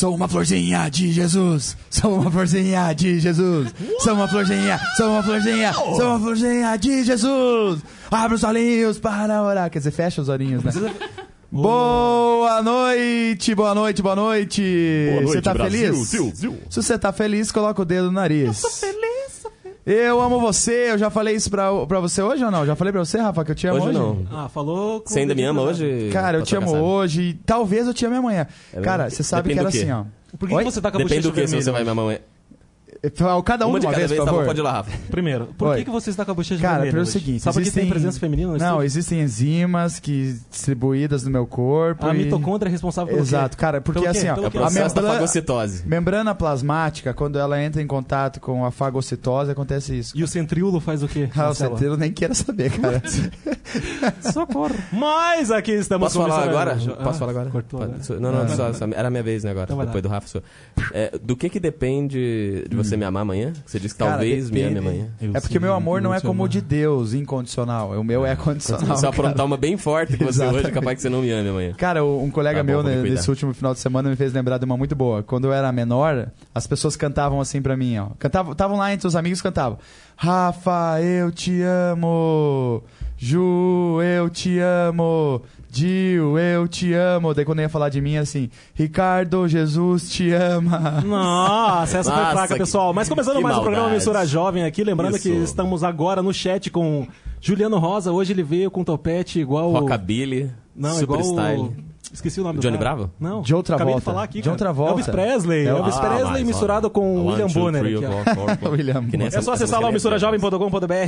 Sou uma florzinha de Jesus. Sou uma florzinha de Jesus. Sou uma florzinha, sou uma florzinha, sou uma florzinha de Jesus. Abre os olhinhos para orar. Quer dizer, fecha os olhinhos, né? Boa noite, boa noite, boa noite. Boa noite, Você tá Brasil, feliz? Se você tá feliz, coloca o dedo no nariz. Eu tô feliz, Eu amo você. Eu já falei isso pra, pra você hoje ou não? Já falei pra você, Rafa, que eu te amo hoje? Hoje não. Ah, falou. com Você ainda me ama hoje? Cara, eu te amo Patrocínio? hoje. e Talvez eu te ame amanhã. É Cara, você sabe Depende que era assim, ó. Por que, Oi? que você tá com a Depende bochecha do que se você vai me amar. Cada um Uma de uma cada vez, vez, por tá bom, favor. pode ir lá, Rafa. Primeiro, por Oi. que, que você está com a bochecha Cara, vermelha pelo hoje? seguinte, Só porque existem... tem presença feminina no Não, estúdio? existem enzimas que distribuídas no meu corpo. A e- mitocôndria é responsável pelo Exato, quê? cara, porque assim, ó, Pelo É o a da membrana- fagocitose. Membrana plasmática, quando ela entra em contato com a fagocitose, acontece isso. E o centríolo faz o quê? Ah, o centeiro nem queira saber, cara. Socorro. Mas aqui estamos Posso falar agora? Ah, Posso falar agora? Cortou Pode- sou- Não, não, Ah. só, só- era a minha vez, né, agora. Então depois do Rafa. É, do que que depende de você me amar amanhã? Você disse que talvez. Cara, me ame depende- amanhã. Eu É porque meu amor não é como o de Deus, incondicional. O meu é condicional. Se eu aprontar uma bem forte que você hoje, Exatamente. é capaz que você não me ame amanhã. Cara, um colega Tá bom, meu me né, nesse último final de semana me fez lembrar de uma muito boa. Quando eu era menor, as pessoas cantavam assim pra mim, ó. Cantavam, estavam lá entre os amigos cantavam. Rafa, eu te amo. Ju, eu te amo. Dil, eu te amo. Daí quando ia falar de mim, assim, Ricardo, Jesus te ama. Nossa, essa foi Nossa, fraca, que- pessoal. Mas começando mais um programa maldade. Emissora Jovem aqui, lembrando Isso. que estamos agora no chat com Juliano Rosa. Hoje ele veio com topete igual. o- Rockabilly, Não, Super igual. o- Style. Esqueci o nome do Johnny cara. Bravo? Não. De outra Acabei volta. de falar aqui. De cara. outra volta. Elvis Presley. Elvis- Elvis Ah, Presley mas, misturado olha. com One, William two, Bonner. three, four. William nem É só essa- acessar essa lá o música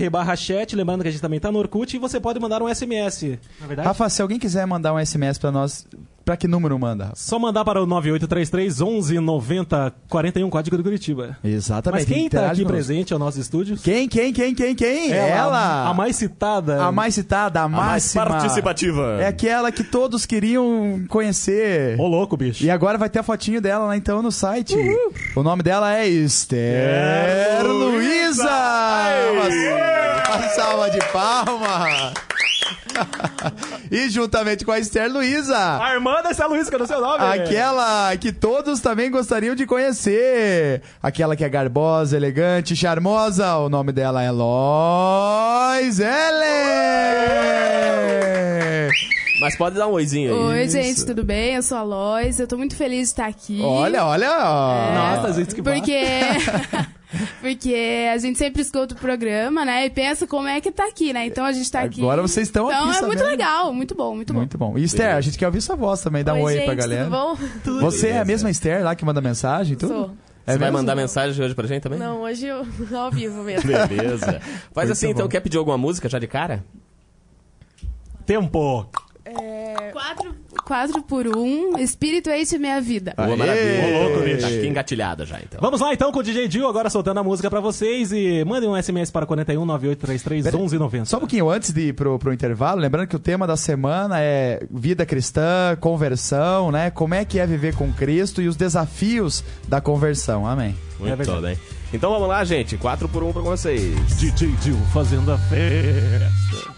é barra chat, lembrando que a gente também tá no Orkut e você pode mandar um SMS. Na verdade, Rafa, se alguém quiser mandar um SMS pra nós, pra que número manda? Rafa? só mandar para o 9833 1190 41 Código do Curitiba. Exatamente. Mas quem tá interage aqui conosco. presente ao nosso estúdio? Quem, quem, quem, quem, quem? Ela! A mais citada. A mais citada, a, A mais máxima. participativa. É aquela que todos queriam conhecer. Ô, louco, bicho. E agora vai ter a fotinho dela lá então no site. O nome dela é Esther Luiza! Uma, uma salva de palmas! E juntamente com a Esther Luiza, A irmã dessa Luiz, que eu não sei o nome. aquela que todos também gostariam de conhecer. Aquela que é garbosa, elegante, charmosa. O nome dela é Lois Ellen! Mas pode dar um oizinho aí. Oi, Isso. gente, tudo bem? Eu sou a Lois, eu tô muito feliz de estar aqui. Olha, olha. ó. Nossa, gente, que Porque. Porque a gente sempre escuta o programa, né? E pensa como é que tá aqui, né? Então a gente tá aqui. Agora vocês estão então, aqui, é muito legal, muito bom, muito bom. Muito bom. E Esther, a gente quer ouvir sua voz também. Dá um oi gente, pra galera. Tudo bom? Você é a mesma Esther lá que manda mensagem e tudo? Sou. É Você vai mandar mensagem hoje pra gente também? Não, hoje eu ao vivo mesmo. Beleza. Faz Muito assim, então, quer pedir alguma música já de cara? Tempo. quatro, quatro por um, Espírito Eixo Minha Vida. Boa, maravilha. Ô, louco, bicho. Tá aqui engatilhada já, então. Vamos lá então com o DJ Dio, agora soltando a música pra vocês e mandem um SMS para 41 9833 Pera- 1190. Só um pouquinho antes de ir pro, pro intervalo, lembrando que o tema da semana é vida cristã, conversão, né? Como é que é viver com Cristo e os desafios da conversão. Amém. Muito verdade. bem. Então vamos lá, gente. 4 por 1 pra vocês. DJ Dio fazendo a festa.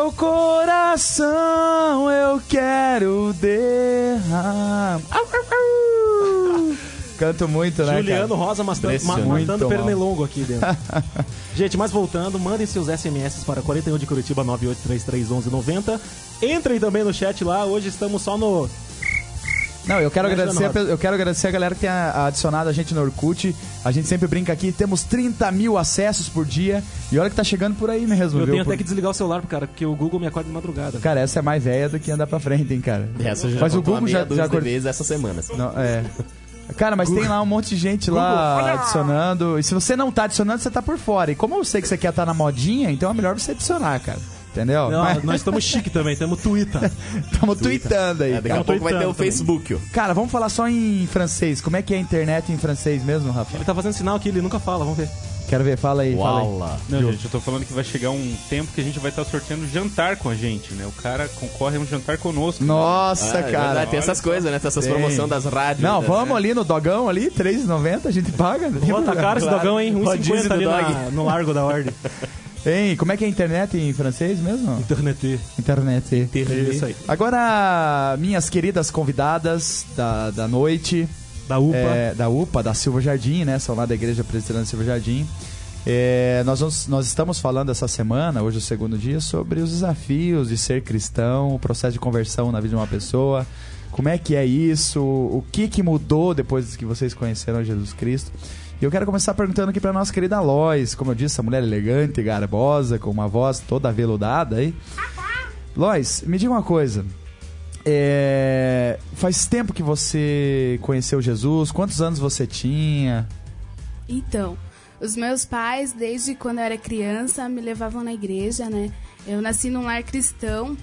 Meu coração eu quero derramar. Canto muito, né, Juliano cara? Rosa mastando, ma matando pernilongo aqui dentro. Gente, mas voltando, mandem seus SMS para 41 de Curitiba 98331190. Entrem também no chat lá. Hoje estamos só no Não, eu quero, agradecer, a eu quero agradecer a galera que tem a- adicionado a gente no Orkut. A gente sempre brinca aqui, temos 30 mil acessos por dia. E olha que tá chegando por aí mesmo, Eu viu? tenho Por- até que desligar o celular, cara, porque o Google me acorda de madrugada. Cara, essa é mais velha do que andar pra frente, hein, cara. Essa já Mas o Google já, já acordou. vezes essa semana. Não, é. Cara, mas tem lá um monte de gente lá adicionando. E se você não tá adicionando, você tá por fora. E como eu sei que você quer estar na modinha, então é melhor você adicionar, cara. Entendeu? Não, Mas- nós estamos chique também, temos Twitter. Estamos tweetando aí, É, daqui a pouco vai ter o também. Facebook. ó. Cara, vamos falar só em francês. Como é que é a internet em francês mesmo, Rafa? Ele tá fazendo sinal aqui, ele nunca fala, vamos ver. Quero ver, fala aí, fala aí. Não, gente, eu tô falando que vai chegar um tempo que a gente vai estar sorteando jantar com a gente, né? O cara concorre a um jantar conosco. Nossa, Ah, é cara. verdade, tem essas coisas, né? Tem essas Tem. promoções das rádios. Não, né? vamos ali no dogão ali, R$3,90, a gente paga. Pô, tá caro esse dogão, hein? Rodízio 1,50 do ali dog. na- no largo da ordem. Hein, como é que é a internet em francês mesmo? Internet. Internet. É isso aí. Agora, minhas queridas convidadas da, da noite, Da UPA. é, da UPA, da Silva Jardim, né? São lá da Igreja Presbiteriana Silva Jardim. É, nós, vamos- nós estamos falando essa semana, hoje é o segundo dia, sobre os desafios de ser cristão, o processo de conversão na vida de uma pessoa. Como é que é isso? O que, que mudou depois que vocês conheceram Jesus Cristo? E eu quero começar perguntando aqui para nossa querida Lois, como eu disse, essa mulher elegante, garbosa, com uma voz toda aveludada aí. Lois, me diga uma coisa. É, faz tempo que você conheceu Jesus? Quantos anos você tinha? Então, os meus pais, desde quando eu era criança, me levavam na igreja, né? Eu nasci num lar cristão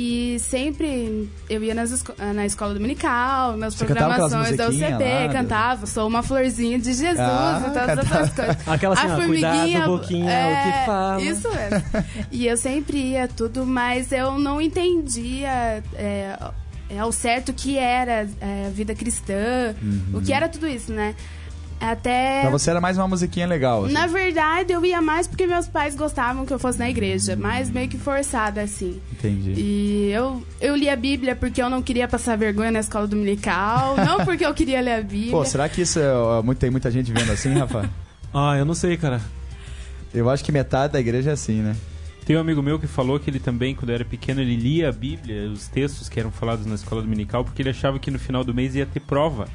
e sempre eu ia nas esco- na escola dominical, nas Você programações da UCP, lá, cantava, sou uma florzinha de Jesus Ah, e todas cantava. essas coisas. Aquela assim, A ó, cuidado, boquinha, o que fala. Isso mesmo. e eu sempre ia tudo, mas eu não entendia é, é, ao certo o que era é, a vida cristã, o que era tudo isso, né? Até. Pra você era mais uma musiquinha legal. assim. Na verdade, eu ia mais porque meus pais gostavam que eu fosse na igreja, mas meio que forçada, assim. Entendi. E eu, eu li a Bíblia porque eu não queria passar vergonha na escola dominical, não porque eu queria ler a Bíblia. Pô, será que isso é, tem muita gente vendo assim, Rafa? Ah, eu não sei, cara. Eu acho que metade da igreja é assim, né? Tem um amigo meu que falou que ele também, quando era pequeno, ele lia a Bíblia, os textos que eram falados na escola dominical, porque ele achava que no final do mês ia ter prova.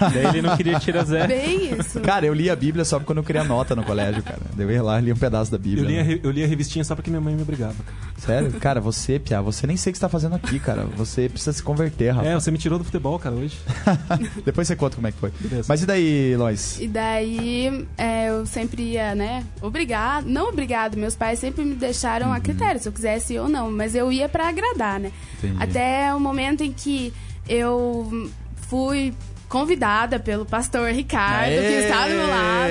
Daí ele não queria tirar zero. Bem isso. Cara, eu li a Bíblia só quando eu queria nota no colégio, cara. Eu ia lá e li um pedaço da Bíblia. Eu li, a, né? re- eu li a revistinha só porque minha mãe me obrigava. cara. Sério? Cara, você, Pia, você nem sei o que você tá fazendo aqui, cara. Você precisa se converter, Rafa. É, você me tirou do futebol, cara, hoje. Depois você conta como é que foi. Beleza. Mas e daí, Lois? E daí é, eu sempre ia, né? Obrigado. Não obrigado. Meus pais sempre me deixaram a critério, se eu quisesse ir ou não. Mas eu ia pra agradar, né? Entendi. Até o momento em que eu fui convidada pelo pastor Ricardo, que está do meu lado.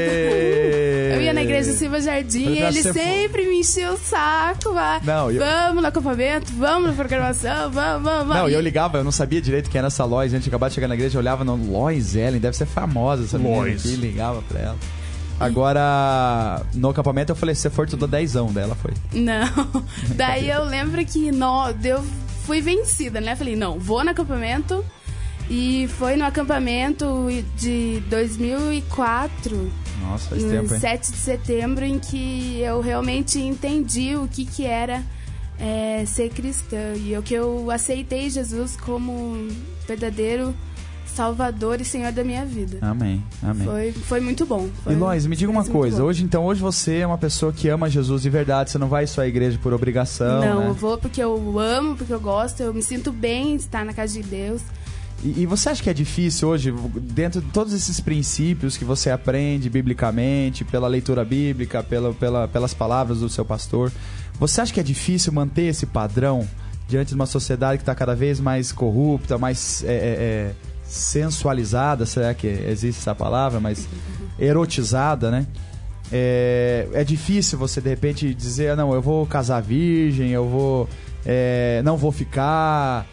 Eu ia na igreja Silva Jardim e ele sempre me enchia o saco. Vai. Não, eu- Vamos no acampamento, vamos na programação, vamos, vamos, vamos. Não, e eu ligava, eu não sabia direito quem era essa Lois. A gente acabava de chegar na igreja, eu olhava no Lois Ellen, deve ser famosa essa menina Lois. aqui, ligava pra ela. Agora, no acampamento eu falei, se você for, tu dá dezão dela, foi. Não. Daí eu lembro que no, eu fui vencida, né? Falei, não, vou no acampamento. E foi no acampamento de 2004, Nossa, faz no tempo, hein? 7 de setembro, em que eu realmente entendi o que, que era é, ser cristã. E o que eu aceitei Jesus como verdadeiro Salvador e Senhor da minha vida. Amém, amém. Foi, foi muito bom. Foi E Lois, me diga uma coisa. Hoje, então, hoje você é uma pessoa que ama Jesus de verdade. Você não vai só à igreja por obrigação, Não, né? eu vou porque eu amo, porque eu gosto, eu me sinto bem de estar na casa de Deus. E, e você acha que é difícil hoje, dentro de todos esses princípios que você aprende biblicamente, pela leitura bíblica, pela, pela- pelas palavras do seu pastor, você acha que é difícil manter esse padrão diante de uma sociedade que está cada vez mais corrupta, mais é, é, é, sensualizada, será que existe essa palavra? Mais erotizada, né? É, é difícil você de repente dizer, "Ah, não, eu vou casar virgem, eu vou. é, não vou ficar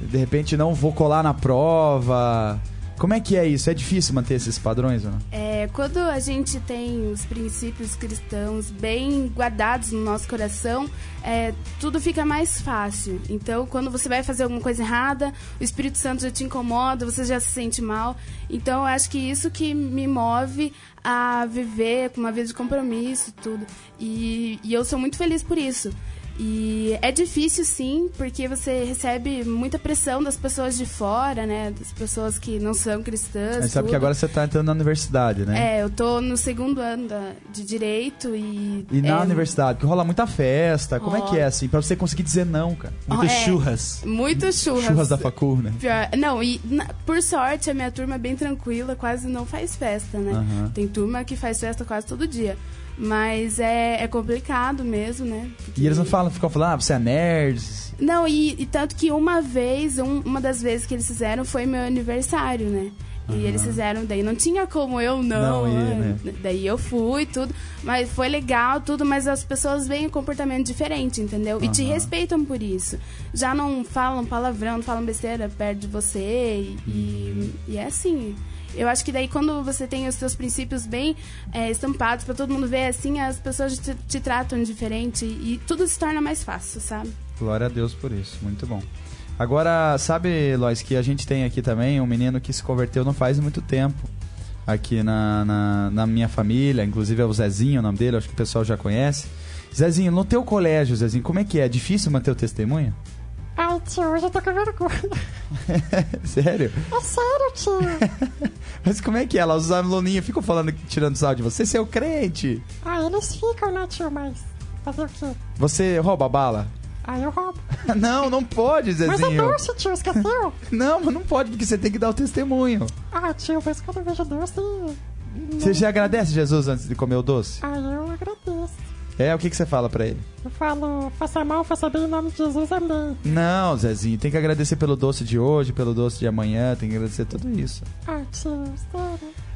de repente não vou colar na prova. Como é que é isso? É difícil manter esses padrões ou não? É, quando a gente tem os princípios cristãos bem guardados no nosso coração, é, tudo fica mais fácil. Então, quando você vai fazer alguma coisa errada, o Espírito Santo já te incomoda, você já se sente mal. Então, eu acho que isso que me move a viver com uma vida de compromisso, tudo. E, e eu sou muito feliz por isso. E é difícil sim, porque você recebe muita pressão das pessoas de fora, né? Das pessoas que não são cristãs. Você sabe que agora você tá entrando na universidade, né? É, eu tô no segundo ano da- de direito e. E na é, universidade, que rola muita festa. Como é que é assim? Pra você conseguir dizer não, cara. Muitas é. churras. Muito churras. Churras da facul, né? Pior- Não, e na- por sorte a minha turma é bem tranquila, quase não faz festa, né? Aham. Tem turma que faz festa quase todo dia. Mas é, é complicado mesmo, né? Porque- E eles não falam, ficam falando, ah, você é nerd. Não, e, e tanto que uma vez, um- uma das vezes que eles fizeram foi meu aniversário, né? E eles fizeram, daí não tinha como eu não. Não ir, né? né? Daí eu fui, tudo. Mas foi legal, tudo, mas as pessoas veem um comportamento diferente, entendeu? E te respeitam por isso. Já não falam palavrão, não falam besteira perto de você. E, e- e é assim. Eu acho que daí quando você tem os seus princípios bem é, estampados pra todo mundo ver, assim, as pessoas te, te tratam diferente e tudo se torna mais fácil, sabe? Glória a Deus por isso, muito bom. Agora, sabe, Lois, que a gente tem aqui também um menino que se converteu não faz muito tempo. Aqui na, na, na minha família, inclusive é o Zezinho, o nome dele, acho que o pessoal já conhece. Zezinho, no teu colégio, Zezinho, como é que é? É difícil manter o testemunho? Ai, tio, hoje eu tô com vergonha. Sério? É sério, tio. Mas como é que é? Lá os aluninhos ficam falando, tirando sal de você, seu crente. Ah, eles ficam, né, tio, mas fazer o quê? Você rouba bala? Ah, eu roubo. não, não pode, Mas é Zezinho. doce, tio, esqueceu? Não, mas não pode, porque você tem que dar o testemunho. Ah, tio, mas quando eu vejo doce... Você já agradece Jesus antes de comer o doce? Ah, eu. É, o que, que você fala pra ele? Eu falo, faça mal, faça bem, em nome de Jesus, amém. Não, Zezinho, tem que agradecer pelo doce de hoje, pelo doce de amanhã, tem que agradecer tudo isso. Ah, sério.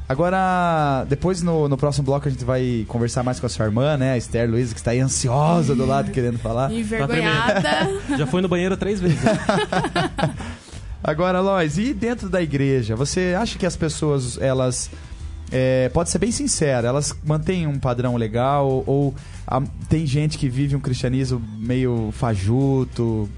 Agora, depois no, no próximo bloco a gente vai conversar mais com a sua irmã, né, a Esther Luiz, que está aí ansiosa do lado querendo falar. Envergonhada. Já foi no banheiro três vezes. né? Agora, Lois, e dentro da igreja, você acha que as pessoas, elas. É, pode ser bem sincera, elas mantêm um padrão legal ou ah, tem gente que vive um cristianismo meio fajuto,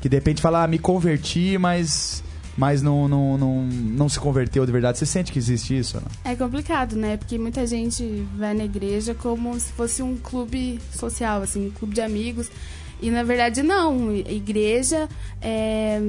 que de repente fala, ah, me converti, mas, mas não, não, não, não se converteu de verdade. Você sente que existe isso? Não? É complicado, né? Porque muita gente vai na igreja como se fosse um clube social, assim, um clube de amigos. E na verdade não. Igreja é,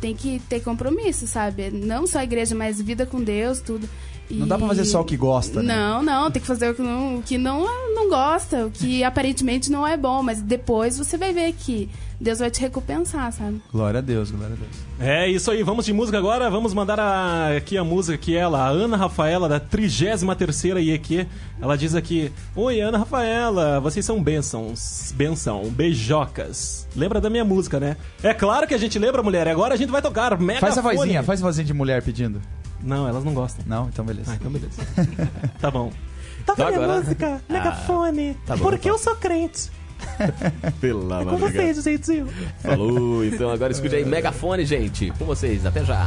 tem que ter compromisso, sabe? Não só a igreja, mas vida com Deus, tudo. Não dá pra fazer só o que gosta, né? Não, não, tem que fazer o que não, o que não, não gosta, o que aparentemente não é bom, mas depois você vai ver que Deus vai te recompensar, sabe? Glória a Deus, glória a Deus. É isso aí, vamos de música agora. Vamos mandar a- aqui a música que ela, a Ana Rafaela, da 33 IEQ. Ela diz aqui: Oi, Ana Rafaela, vocês são bênçãos, benção, beijocas. Lembra da minha música, né? É claro que a gente lembra, mulher. Agora a gente vai tocar Mega Faz a vozinha, faz a vozinha de mulher pedindo. Não, elas não gostam. Não? Então beleza. Ah, então beleza. tá bom. Toca Então minha agora- música, megafone. tá bom, porque então. eu sou crente. Pela É com vocês, gente. Falou, então agora escute aí Megafone, gente. Com vocês, até já.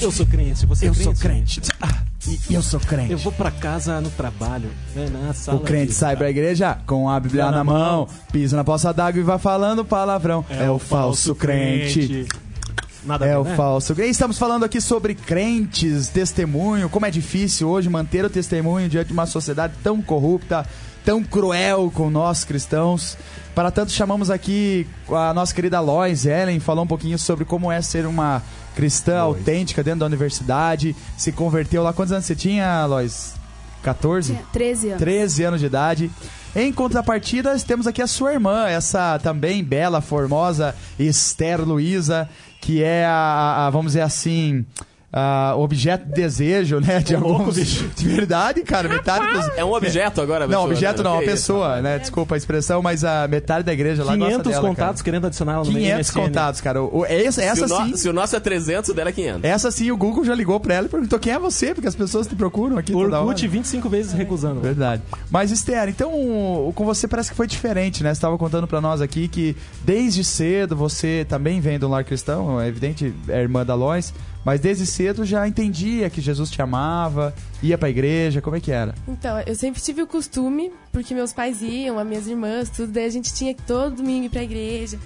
Eu sou crente, você é Eu crente? sou crente. Ah, e eu sou crente. Eu vou pra casa no trabalho, né, na sala O crente sai pra igreja com a Bíblia na mão, pisa na poça d'água e vai falando palavrão. É, o falso crente. Nada a É ver, o né? falso. E estamos falando aqui sobre crentes, testemunho, como é difícil hoje manter o testemunho diante de uma sociedade tão corrupta, tão cruel com nós cristãos. Para tanto, chamamos aqui a nossa querida Lois Ellen, falou um pouquinho sobre como é ser uma cristã autêntica dentro da universidade, se converteu lá. Quantos anos você tinha, Lois? 14? Tinha 13 anos. 13 anos de idade. Em contrapartida, temos aqui a sua irmã, essa também bela, formosa Esther Luiza, que é a, a- vamos dizer assim, a objeto de desejo, né? De alguns... De verdade, cara, metade dos... É um objeto agora, Não, objeto né? não, uma pessoa, né? Desculpa a expressão, mas a metade da igreja lá gosta 500 dela, contatos querendo adicionar ela cara. no 500 MSN. contatos, cara. O- o- essa Se, essa o no- sim... se o nosso é 300, o dela é 500. Essa sim, o Google já ligou pra ela e perguntou quem é você, porque as pessoas te procuram aqui hora. Orkut 25 vezes recusando. Verdade. Mas, Esther, então, o- com você parece que foi diferente, né? Você estava contando pra nós aqui que desde cedo você também vem do lar cristão, é evidente, é irmã da Lois, mas desde cedo já entendia que Jesus te amava, ia pra igreja, como é que era? Então, eu sempre tive o costume, porque meus pais iam, as minhas irmãs, tudo, daí a gente tinha que todo domingo ir pra igreja,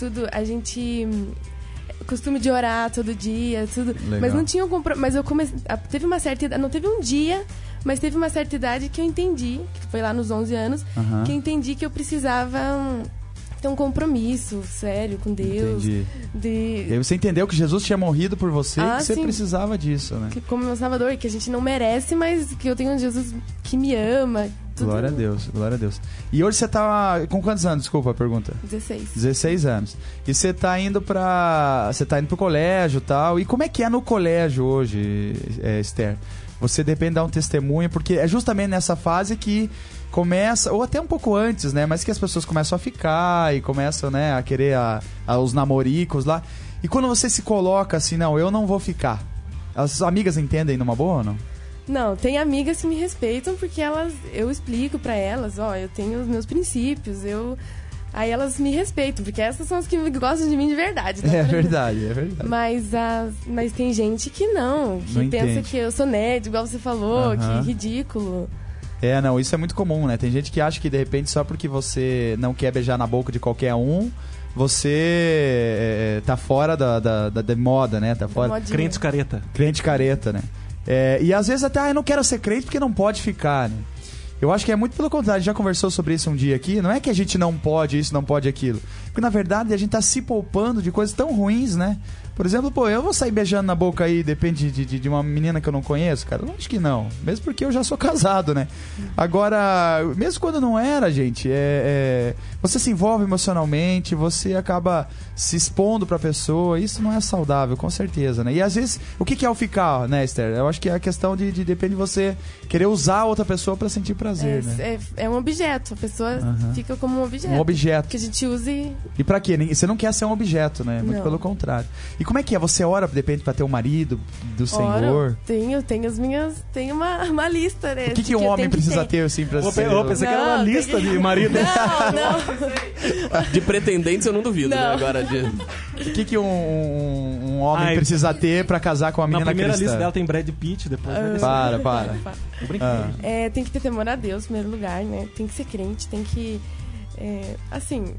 tudo, a gente. hum, Costume de orar todo dia, tudo. Legal. Mas não tinha um compro... Mas eu comecei. a- Teve uma certa idade. Não teve um dia, mas teve uma certa idade que eu entendi, que foi lá nos 11 anos, que eu entendi que eu precisava hum, ter um compromisso sério com Deus. Entendi. De, E aí você entendeu que Jesus tinha morrido por você e Ah, que você sim. precisava disso, né? que como meu salvador, que a gente não merece, mas que eu tenho um Jesus que me ama, Tudo Glória a Deus, glória a Deus. E hoje você tá com quantos anos? Desculpa a pergunta. 16. 16 anos. E você tá indo pra. Você tá indo pro colégio e tal. E como é que é no colégio hoje, é, Esther? Você depende de dar um testemunho, porque é justamente nessa fase que começa, ou até um pouco antes, né? Mas que as pessoas começam a ficar e começam, né, a querer a, a- os namoricos lá. E quando você se coloca assim, não, eu não vou ficar. As amigas entendem numa boa ou não? Não, tem amigas que me respeitam porque elas, eu explico pra elas, ó, eu tenho os meus princípios, eu aí elas me respeitam, porque essas são as que gostam de mim de verdade. tá? É verdade, é verdade. Mas, as, mas tem gente que não, que Não pensa entende. que eu sou nerd, igual você falou, Aham. que ridículo. É, não, isso é muito comum, né? Tem gente que acha que de repente só porque você não quer beijar na boca de qualquer um, você é, tá fora da, da, da- da moda, né? Tá fora. modinha. Crente careta. Crente careta, né? É, e às vezes até, ah, eu não quero ser crente porque não pode ficar, né? Eu acho que é muito pelo contrário, a gente já conversou sobre isso um dia aqui. Não é que a gente não pode isso, não pode aquilo. Porque na verdade a gente tá se poupando de coisas tão ruins, né? Por exemplo, pô, eu vou sair beijando na boca aí, depende de, de, de uma menina que eu não conheço, cara? Acho que não. Mesmo porque eu já sou casado, né? Agora, mesmo quando não era, gente, é, é, você se envolve emocionalmente, você acaba se expondo pra pessoa, isso não é saudável, com certeza, né? E às vezes, o que que é o ficar, né, Esther? Eu acho que é a questão de, de depende de você querer usar outra pessoa pra sentir prazer, né? É, é, é um objeto, a pessoa Aham. fica como um objeto. Um objeto. Que a gente use. E pra quê? Você não quer ser um objeto, né? Muito Não. pelo contrário. E como é que é? Você ora, de repente, pra ter um marido do Ora, Senhor? Tenho, tenho as minhas. Tenho uma, uma lista, né? O que, que um eu homem tenho precisa ter. ter, assim, pra Ô, ser... ô, pensei que era uma Não, tem lista que- de marido. Não, não. De pretendentes eu não duvido, né? Não. Agora de. O que, que um, um- um homem Ai, precisa ter pra casar com uma Na menina primeira cristã? lista dela tem Brad Pitt, depois vai. Para, para. Tô brincando. Ah. É, tem que ter temor a Deus, em primeiro lugar, né? Tem que ser crente, tem que. é, assim.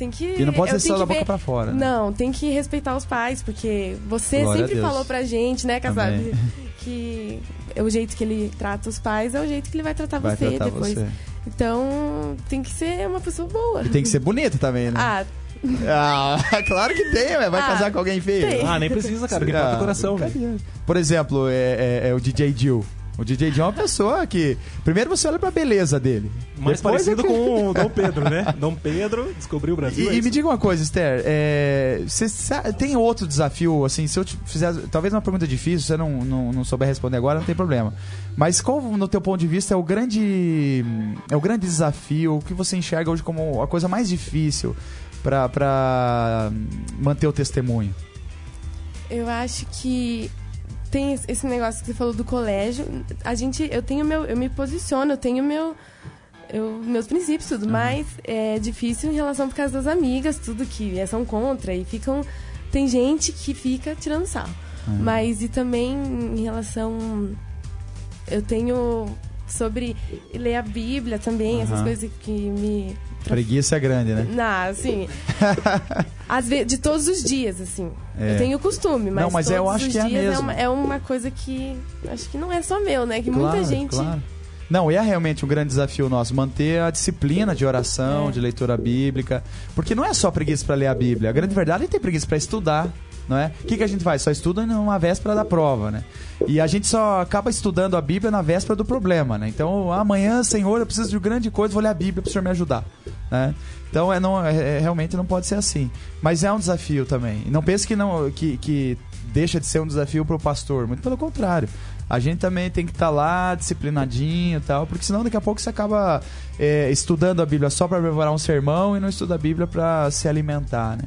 Tem que. E não pode ser só da que boca ver- pra fora. né? Não, tem que respeitar os pais, porque você Glória sempre falou pra gente, né, casado? Que é o jeito que ele trata os pais é o jeito que ele vai tratar Vai você tratar depois. você. Então, tem que ser uma pessoa boa. E tem que ser bonito também, né? Ah, Ah, claro que tem, ué. vai Ah, casar com alguém feio. tem. Ah, nem precisa, cara. Quem Ah, coração, velho. Por exemplo, é, é- é o DJ Jill. O DJ Jill é uma pessoa que. Primeiro você olha pra beleza dele. Mais Depois parecido é que- com o Dom Pedro, né? Dom Pedro descobriu o Brasil. é E, e isso. me diga uma coisa, Esther. é, você sa- tem outro desafio, assim, se eu te fizer. Talvez uma pergunta difícil, você não, não, não souber responder agora, não tem problema. Mas qual, no teu ponto de vista, é o grande. É o grande desafio, o que você enxerga hoje como a coisa mais difícil pra manter o testemunho? eu acho que tem esse negócio que você falou do colégio. A gente, eu tenho meu, eu me posiciono, eu tenho meu, eu, meus princípios, tudo, mas é difícil em relação por causa das amigas, tudo que é, são contra e ficam. Tem gente que fica tirando sarro. Mas e também em relação. Eu tenho sobre ler a Bíblia também, essas Aham. coisas que me. Preguiça é grande, né? Não, assim. às vezes, de todos os dias, assim. É. Eu tenho costume, mas, Não, mas todos eu acho os que é dias mesmo. uma, é uma coisa que. Acho que não é só meu, né? Que muita Claro, gente. claro. Não, é realmente um grande desafio nosso manter a disciplina de oração, É. de leitura bíblica, porque não é só preguiça para ler a Bíblia. A grande verdade é que tem preguiça para estudar, não é? O que, que a gente faz? Só estuda numa véspera da prova, né? E a gente só acaba estudando a Bíblia na véspera do problema, né? Então, amanhã, Senhor, eu preciso de grande coisa, vou ler a Bíblia para o Senhor me ajudar, né? Então, é, não, é- é- realmente não pode ser assim. Mas é um desafio também. Não pense que não que, que deixa de ser um desafio para o pastor. Muito pelo contrário. A gente também tem que estar lá disciplinadinho e tal, porque senão daqui a pouco você acaba é, estudando a Bíblia só para preparar um sermão e não estuda a Bíblia para se alimentar, né?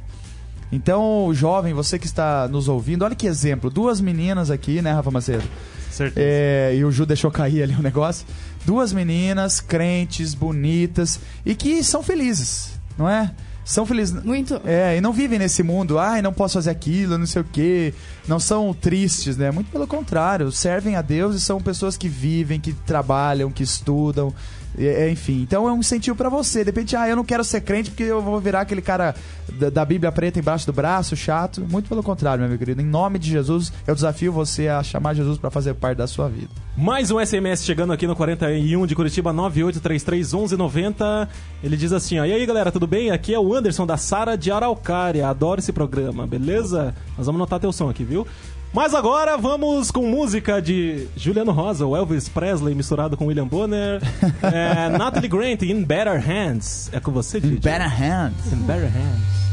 Então, jovem, você que está nos ouvindo, olha que exemplo. Duas meninas aqui, né, Rafa Macedo? Certeza. É, e o Ju deixou cair ali o negócio. Duas meninas crentes, bonitas e que são felizes, não é? São felizes. Muito. É, e não vivem nesse mundo, ai, não posso fazer aquilo, não sei o quê. Não são tristes, né? Muito pelo contrário, servem a Deus e são pessoas que vivem, que trabalham, que estudam. É, é, enfim, então é um incentivo pra você. De repente, ah, eu não quero ser crente porque eu vou virar aquele cara da, da Bíblia preta embaixo do braço, chato. Muito pelo contrário, meu querido. Em nome de Jesus, eu desafio você a chamar Jesus pra fazer parte da sua vida. Mais um SMS chegando aqui no 41 de Curitiba 98331190. Ele diz assim, ó: "E aí, galera, tudo bem? Aqui é o Anderson da Sara de Araucária. Adoro esse programa, beleza? Nós vamos anotar teu som aqui, viu? Mas agora vamos com música de Juliano Rosa, o Elvis Presley misturado com William Bonner. é, Natalie Grant, In Better Hands. É com você, Didi? Better hands. In Better Hands.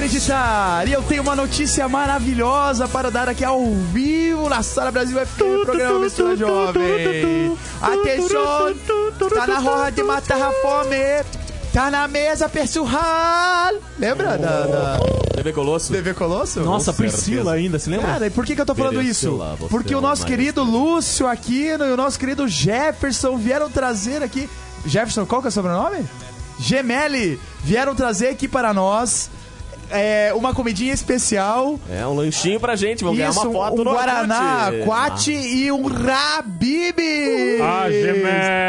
Acreditar! E eu tenho uma notícia maravilhosa para dar aqui ao vivo na Sala Brasil FM, programa Mistura Jovem. Atenção! Tá na roda de matar a fome! Tá na mesa, pessoal! Lembra da, da TV Colosso? TV Colosso? Nossa, Com Priscila certeza. ainda, se lembra? Cara, e por que, que eu tô falando isso? Priscila, Porque o nosso querido Lúcio Aquino e o nosso querido Jefferson vieram trazer aqui. Jefferson, qual que é o sobrenome? Gemelli vieram trazer aqui para nós é, uma comidinha especial. É, um lanchinho pra gente, vamos ganhar Isso, uma foto um no Guaraná, Orkut. Quati e um Rabibi. Ah.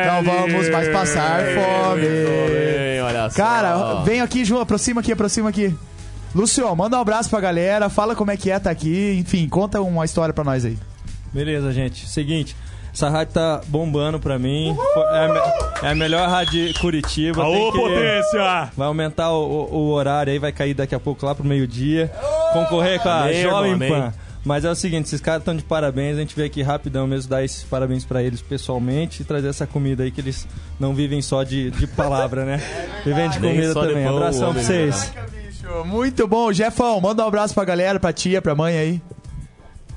Não vamos mais passar fome. Bem, olha só. Cara, vem aqui, Ju, aproxima aqui, aproxima aqui. Lúcio, manda um abraço pra galera, fala como é que é tá aqui, enfim, conta uma história pra nós aí. Beleza, gente. Seguinte, essa rádio tá bombando pra mim. É a, é a melhor rádio de Curitiba. Aô, que- potência! Vai aumentar o, o- o horário aí, vai cair daqui a pouco lá pro meio-dia. Concorrer com a Amém, Jovem irmão, Pan. amém. Mas é o seguinte, esses caras estão de parabéns, a gente veio aqui rapidão mesmo dar esses parabéns pra eles pessoalmente e trazer essa comida aí que eles não vivem só de, de palavra, né? Vivem de comida de também. pão, Abração pra vocês. Muito bom, Jefão, manda um abraço pra galera, pra tia, pra mãe aí.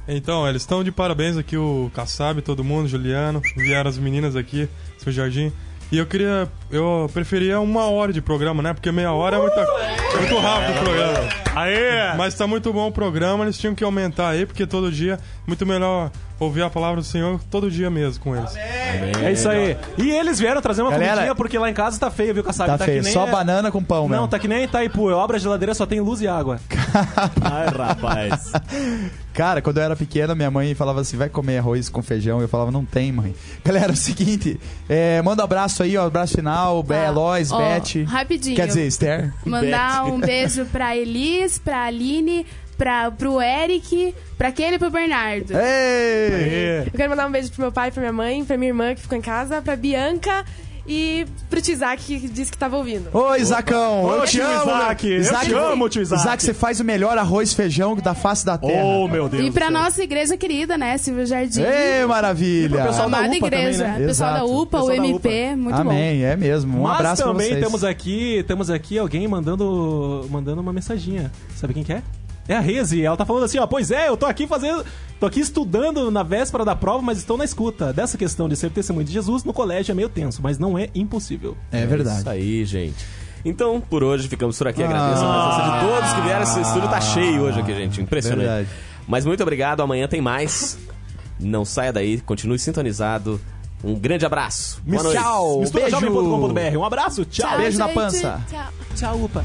Então, eles estão de parabéns aqui, o Kassab, todo mundo, Juliano, vieram as meninas aqui, seu Jardim. E eu queria. Eu preferia uma hora de programa, né? Porque meia hora é, muita, é muito rápido o programa. Aê! Mas tá muito bom o programa, eles tinham que aumentar aí, porque todo dia, muito melhor ouvir a palavra do Senhor todo dia mesmo com eles. É isso aí. E eles vieram trazer uma Galera, comidinha porque lá em casa tá feio, viu, Kassab? Tá, feio, que nem só é- banana com pão, Não, mesmo. tá que nem Itaipu. Eu abro a geladeira, só tem luz e água. Ai, rapaz. Cara, quando eu era pequena, minha mãe falava assim: vai comer arroz com feijão. Eu falava: não tem, mãe. Galera, é o seguinte: é, manda um abraço aí, ó, abraço final, Bé, Tá. Elois, Ó, Beth. rapidinho. Quer dizer, Esther. Mandar um beijo pra Elis, pra Aline, pra, pro Eric, pra aquele e pro Bernardo. Ei! Eu quero mandar um beijo pro meu pai, pra minha mãe, pra minha irmã que ficou em casa, pra Bianca e pro Tizak que disse que tava ouvindo. Oi, Isacão, eu Ô, te tio amo. Isaac, eu te amo, tio Isaac. você faz o melhor arroz e feijão da face da terra. Oh, meu Deus. E pra nossa igreja querida, né, Silvio Jardim. Ei, maravilha. pro pessoal da Amada UPA também, igreja. né? Pessoal da. UPA, o Pessoal MP, muito bom. Amém, é mesmo. Um Mas abraço pra também vocês. temos aqui, temos aqui alguém mandando, mandando uma mensaginha. Sabe quem que é? É a Reze, ela tá falando assim, ó, pois é, eu tô aqui fazendo, tô aqui estudando na véspera da prova, mas estou na escuta. Dessa questão de ser testemunho de Jesus no colégio é meio tenso, mas não é impossível. É verdade. Isso aí, gente. Então, por hoje, ficamos por aqui. Agradeço a presença de todos que vieram. Esse estúdio tá cheio hoje aqui, gente. Impressionante. Verdade. Mas muito obrigado. Amanhã tem mais. Não saia daí, continue sintonizado. Um grande abraço. Boa noite. Tchau. Misturajovem.com.br. Um abraço, tchau. Beijo na gente. pança. Tchau. Tchau, Upa.